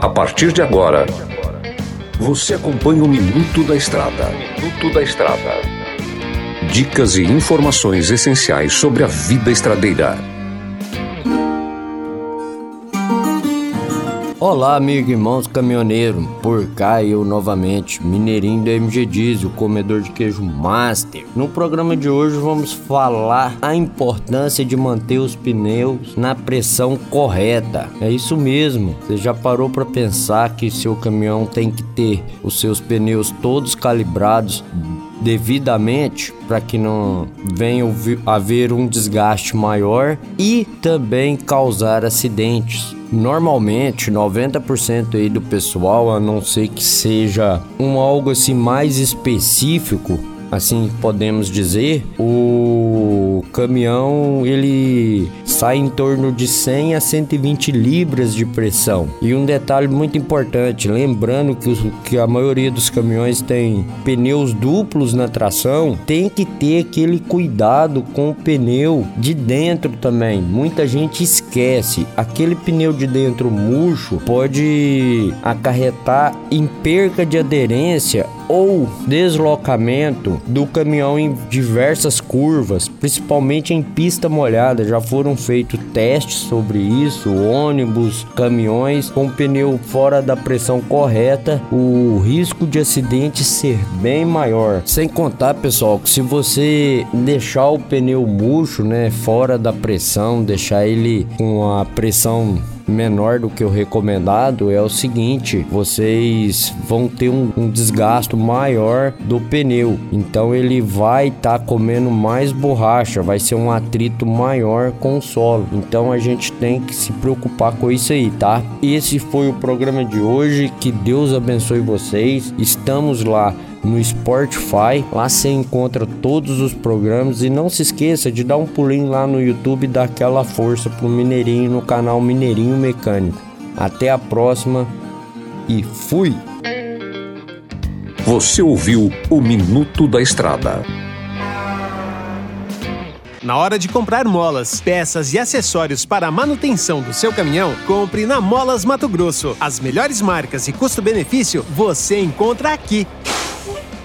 A partir de agora, você acompanha o Minuto da Estrada. Minuto da Estrada. Dicas e informações essenciais sobre a vida estradeira. Olá, amigo e irmãos caminhoneiro, por cá eu novamente, mineirinho da MG Diesel, comedor de queijo master. No programa de hoje vamos falar a importância de manter os pneus na pressão correta. É isso mesmo. Você já parou para pensar que seu caminhão tem que ter os seus pneus todos calibrados devidamente para que não venha haver um desgaste maior e também causar acidentes. Normalmente, 90% aí do pessoal, a não ser que seja um algo assim mais específico, assim podemos dizer, o caminhão ele sai em torno de 100 a 120 libras de pressão. E um detalhe muito importante, lembrando que, os, que a maioria dos caminhões tem pneus duplos na tração, tem que ter aquele cuidado com o pneu de dentro também. Muita gente esquece, aquele pneu de dentro murcho pode acarretar em perca de aderência ou deslocamento do caminhão em diversas curvas, principalmente em pista molhada. Já foram feitos testes sobre isso, ônibus, caminhões com pneu fora da pressão correta, o risco de acidente ser bem maior. Sem contar, pessoal, que se você deixar o pneu murcho, né, fora da pressão, deixar ele com a pressão menor do que o recomendado é o seguinte: vocês vão ter um, um desgaste maior do pneu, então ele vai estar tá comendo mais borracha, vai ser um atrito maior com o solo. Então a gente tem que se preocupar com isso aí, tá? Esse foi o programa de hoje. Que Deus abençoe vocês. Estamos lá no Spotify. Lá você encontra todos os programas e não se esqueça de dar um pulinho lá no YouTube e dar aquela força pro Mineirinho no canal Mineirinho Mecânico. Até a próxima e fui! Você ouviu o Minuto da Estrada. Na hora de comprar molas, peças e acessórios para a manutenção do seu caminhão, compre na Molas Mato Grosso. As melhores marcas e custo-benefício você encontra aqui.